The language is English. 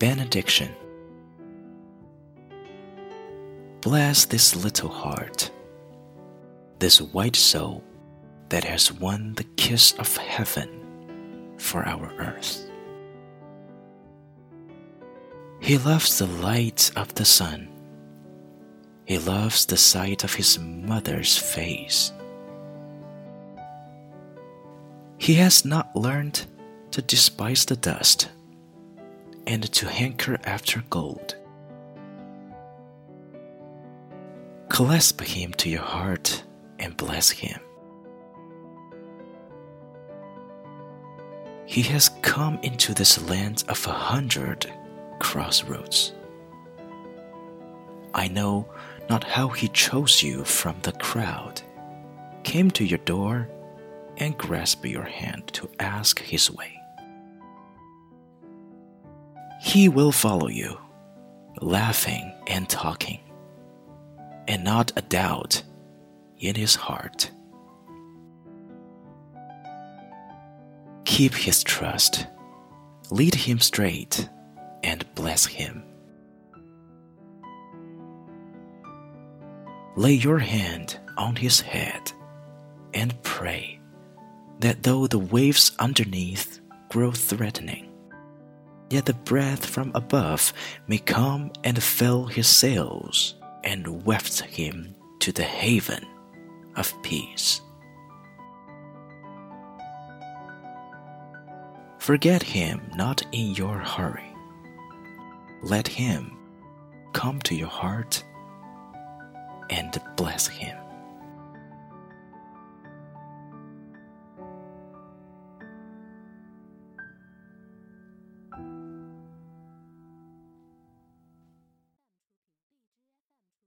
Benediction. Bless this little heart, this white soul that has won the kiss of heaven for our earth. He loves the light of the sun. He loves the sight of his mother's face. He has not learned to despise the dust and to hanker after gold. Clasp him to your heart and bless him. He has come into this land of a hundred crossroads. I know not how he chose you from the crowd, came to your door, and grasped your hand to ask his way. He will follow you, laughing and talking, and not a doubt in his heart. Keep his trust, lead him straight, and bless him. Lay your hand on his head and pray that though the waves underneath grow threatening, yet the breath from above may come and fill his sails and waft him to the haven of peace. Forget him not in your hurry. Let him come to your heart and bless him.